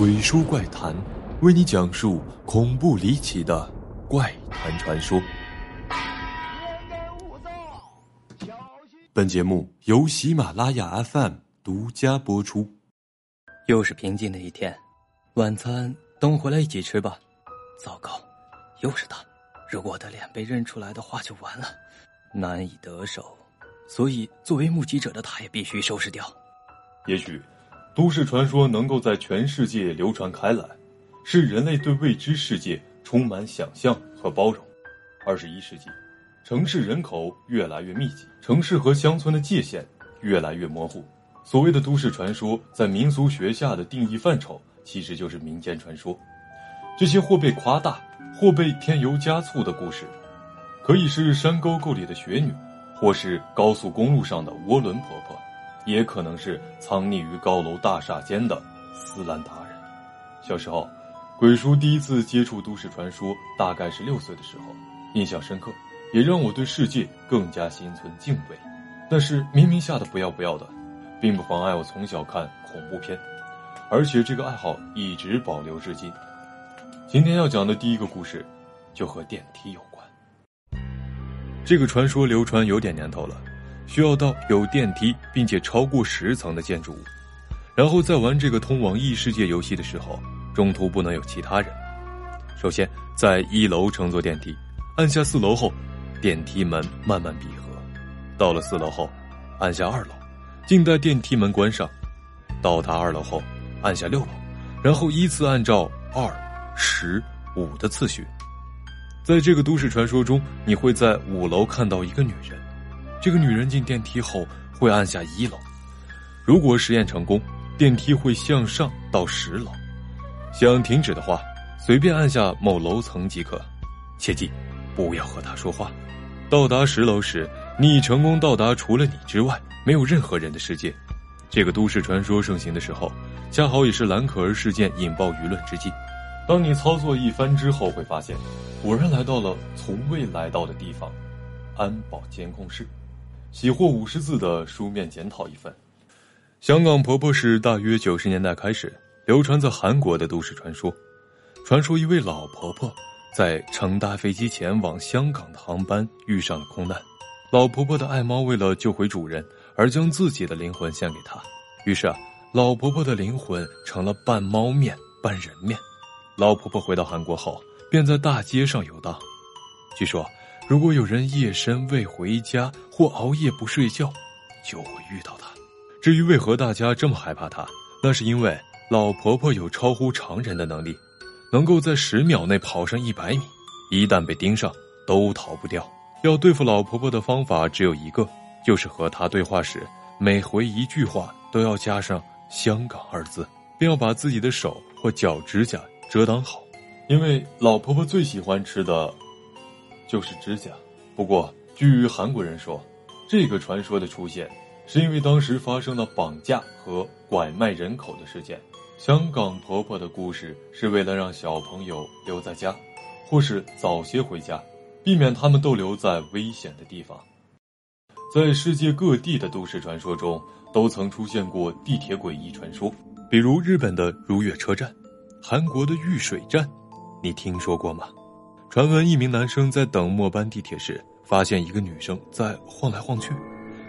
鬼书怪谈，为你讲述恐怖离奇的怪谈传说。本节目由喜马拉雅 FM 独家播出。又是平静的一天，晚餐等我回来一起吃吧。糟糕，又是他！如果我的脸被认出来的话，就完了，难以得手。所以，作为目击者的他也必须收拾掉。也许。都市传说能够在全世界流传开来，是人类对未知世界充满想象和包容。二十一世纪，城市人口越来越密集，城市和乡村的界限越来越模糊。所谓的都市传说，在民俗学下的定义范畴，其实就是民间传说。这些或被夸大，或被添油加醋的故事，可以是山沟沟里的雪女，或是高速公路上的涡轮婆婆。也可能是藏匿于高楼大厦间的斯兰达人。小时候，鬼叔第一次接触都市传说，大概是六岁的时候，印象深刻，也让我对世界更加心存敬畏。但是明明吓得不要不要的，并不妨碍我从小看恐怖片，而且这个爱好一直保留至今。今天要讲的第一个故事，就和电梯有关。这个传说流传有点年头了。需要到有电梯并且超过十层的建筑物，然后在玩这个通往异世界游戏的时候，中途不能有其他人。首先，在一楼乘坐电梯，按下四楼后，电梯门慢慢闭合。到了四楼后，按下二楼，静待电梯门关上。到达二楼后，按下六楼，然后依次按照二、十、五的次序。在这个都市传说中，你会在五楼看到一个女人。这个女人进电梯后会按下一楼，如果实验成功，电梯会向上到十楼。想停止的话，随便按下某楼层即可。切记，不要和她说话。到达十楼时，你已成功到达除了你之外没有任何人的世界。这个都市传说盛行的时候，恰好也是蓝可儿事件引爆舆论之际。当你操作一番之后，会发现，果然来到了从未来到的地方——安保监控室。喜获五十字的书面检讨一份。香港婆婆是大约九十年代开始流传在韩国的都市传说。传说一位老婆婆在乘搭飞机前往香港的航班遇上了空难，老婆婆的爱猫为了救回主人而将自己的灵魂献给她，于是啊，老婆婆的灵魂成了半猫面半人面。老婆婆回到韩国后，便在大街上游荡。据说。如果有人夜深未回家或熬夜不睡觉，就会遇到他。至于为何大家这么害怕他，那是因为老婆婆有超乎常人的能力，能够在十秒内跑上一百米，一旦被盯上，都逃不掉。要对付老婆婆的方法只有一个，就是和她对话时，每回一句话都要加上“香港”二字，并要把自己的手或脚指甲遮挡好，因为老婆婆最喜欢吃的。就是指甲。不过，据韩国人说，这个传说的出现，是因为当时发生了绑架和拐卖人口的事件。香港婆婆的故事是为了让小朋友留在家，或是早些回家，避免他们逗留在危险的地方。在世界各地的都市传说中，都曾出现过地铁诡异传说，比如日本的如月车站，韩国的玉水站，你听说过吗？传闻一名男生在等末班地铁时，发现一个女生在晃来晃去，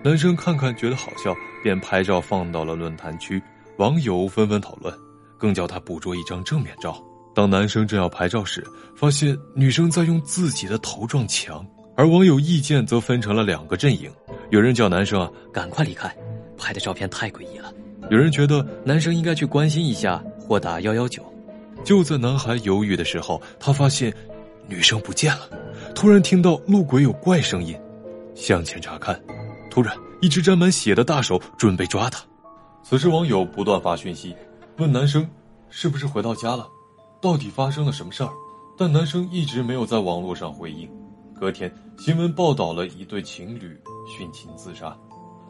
男生看看觉得好笑，便拍照放到了论坛区，网友纷纷讨论，更叫他捕捉一张正面照。当男生正要拍照时，发现女生在用自己的头撞墙，而网友意见则分成了两个阵营，有人叫男生啊赶快离开，拍的照片太诡异了；有人觉得男生应该去关心一下或打幺幺九。就在男孩犹豫的时候，他发现。女生不见了，突然听到路轨有怪声音，向前查看，突然一只沾满血的大手准备抓他。此时网友不断发讯息，问男生是不是回到家了，到底发生了什么事儿？但男生一直没有在网络上回应。隔天新闻报道了一对情侣殉情自杀，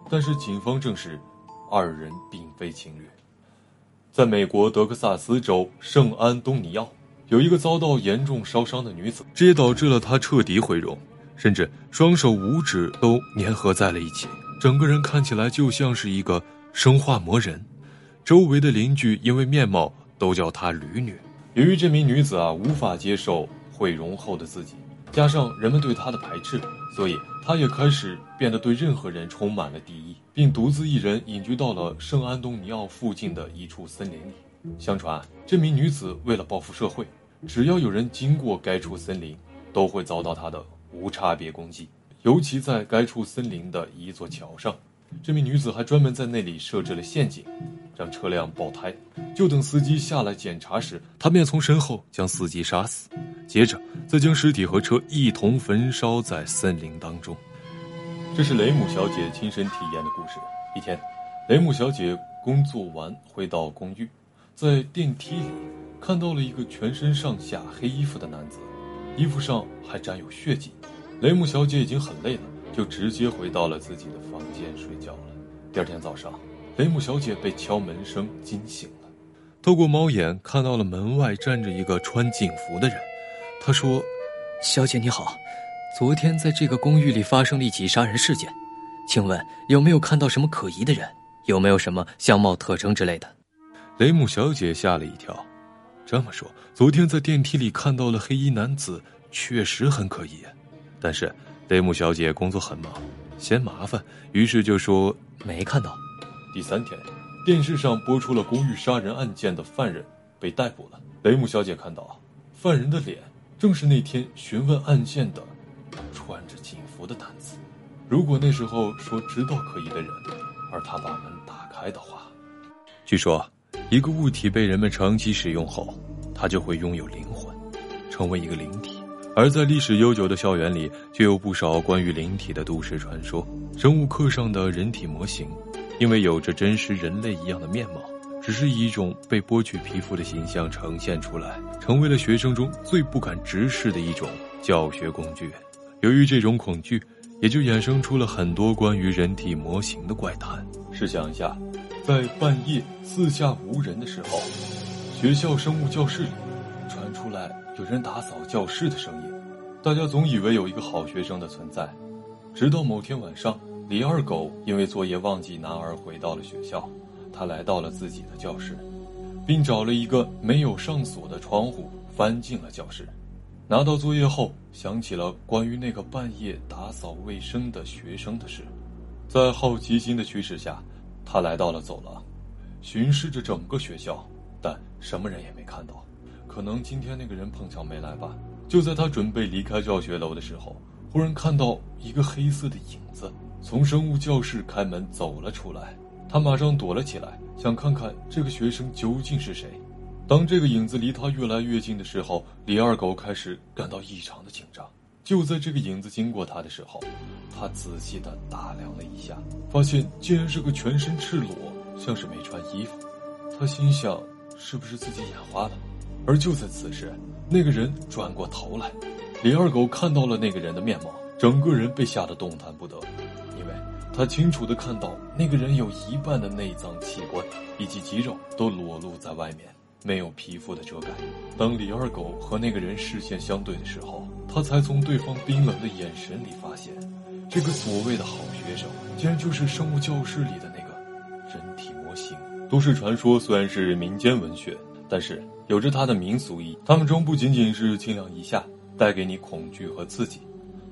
但是警方证实，二人并非情侣。在美国德克萨斯州圣安东尼奥。有一个遭到严重烧伤的女子，这也导致了她彻底毁容，甚至双手五指都粘合在了一起，整个人看起来就像是一个生化魔人。周围的邻居因为面貌都叫她驴女。由于这名女子啊无法接受毁容后的自己，加上人们对她的排斥，所以她也开始变得对任何人充满了敌意，并独自一人隐居到了圣安东尼奥附近的一处森林里。相传，这名女子为了报复社会，只要有人经过该处森林，都会遭到他的无差别攻击。尤其在该处森林的一座桥上，这名女子还专门在那里设置了陷阱，让车辆爆胎。就等司机下来检查时，她便从身后将司机杀死，接着再将尸体和车一同焚烧在森林当中。这是雷姆小姐亲身体验的故事。一天，雷姆小姐工作完回到公寓，在电梯里看到了一个全身上下黑衣服的男子，衣服上还沾有血迹。雷姆小姐已经很累了，就直接回到了自己的房间睡觉了。第二天早上，雷姆小姐被敲门声惊醒了，透过猫眼看到了门外站着一个穿警服的人。他说：“小姐你好，昨天在这个公寓里发生了一起杀人事件，请问有没有看到什么可疑的人？有没有什么相貌特征之类的？”雷姆小姐吓了一跳，这么说，昨天在电梯里看到了黑衣男子，确实很可疑。但是，雷姆小姐工作很忙，嫌麻烦，于是就说没看到。第三天，电视上播出了公寓杀人案件的犯人被逮捕了。雷姆小姐看到，犯人的脸正是那天询问案件的穿着警服的男子。如果那时候说知道可疑的人，而他把门打开的话，据说，一个物体被人们长期使用后，它就会拥有灵魂，成为一个灵体。而在历史悠久的校园里，就有不少关于灵体的都市传说。生物课上的人体模型，因为有着真实人类一样的面貌，只是以一种被剥去皮肤的形象呈现出来，成为了学生中最不敢直视的一种教学工具。由于这种恐惧，也就衍生出了很多关于人体模型的怪谈。试想一下，在半夜四下无人的时候，学校生物教室里传出来。有人打扫教室的声音，大家总以为有一个好学生的存在。直到某天晚上，李二狗因为作业忘记拿而回到了学校。他来到了自己的教室，并找了一个没有上锁的窗户翻进了教室。拿到作业后，想起了关于那个半夜打扫卫生的学生的事。在好奇心的驱使下，他来到了走廊，巡视着整个学校，但什么人也没看到。可能今天那个人碰巧没来吧。就在他准备离开教学楼的时候，忽然看到一个黑色的影子从生物教室开门走了出来。他马上躲了起来，想看看这个学生究竟是谁。当这个影子离他越来越近的时候，李二狗开始感到异常的紧张。就在这个影子经过他的时候，他仔细的打量了一下，发现竟然是个全身赤裸，像是没穿衣服。他心想，是不是自己眼花了？而就在此时，那个人转过头来，李二狗看到了那个人的面貌，整个人被吓得动弹不得，因为他清楚的看到那个人有一半的内脏器官以及肌肉都裸露在外面，没有皮肤的遮盖。当李二狗和那个人视线相对的时候，他才从对方冰冷的眼神里发现，这个所谓的好学生，竟然就是生物教室里的那个人体模型。都市传说虽然是民间文学。但是有着它的民俗意义，它们中不仅仅是清凉一下带给你恐惧和刺激，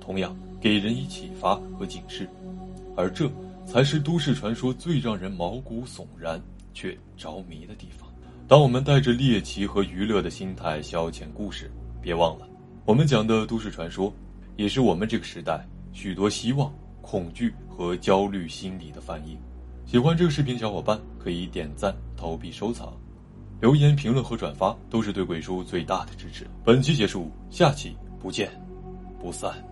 同样给人以启发和警示，而这才是都市传说最让人毛骨悚然却着迷的地方。当我们带着猎奇和娱乐的心态消遣故事，别忘了，我们讲的都市传说，也是我们这个时代许多希望、恐惧和焦虑心理的反应。喜欢这个视频小伙伴可以点赞、投币、收藏。留言、评论和转发都是对鬼叔最大的支持。本期结束，下期不见不散。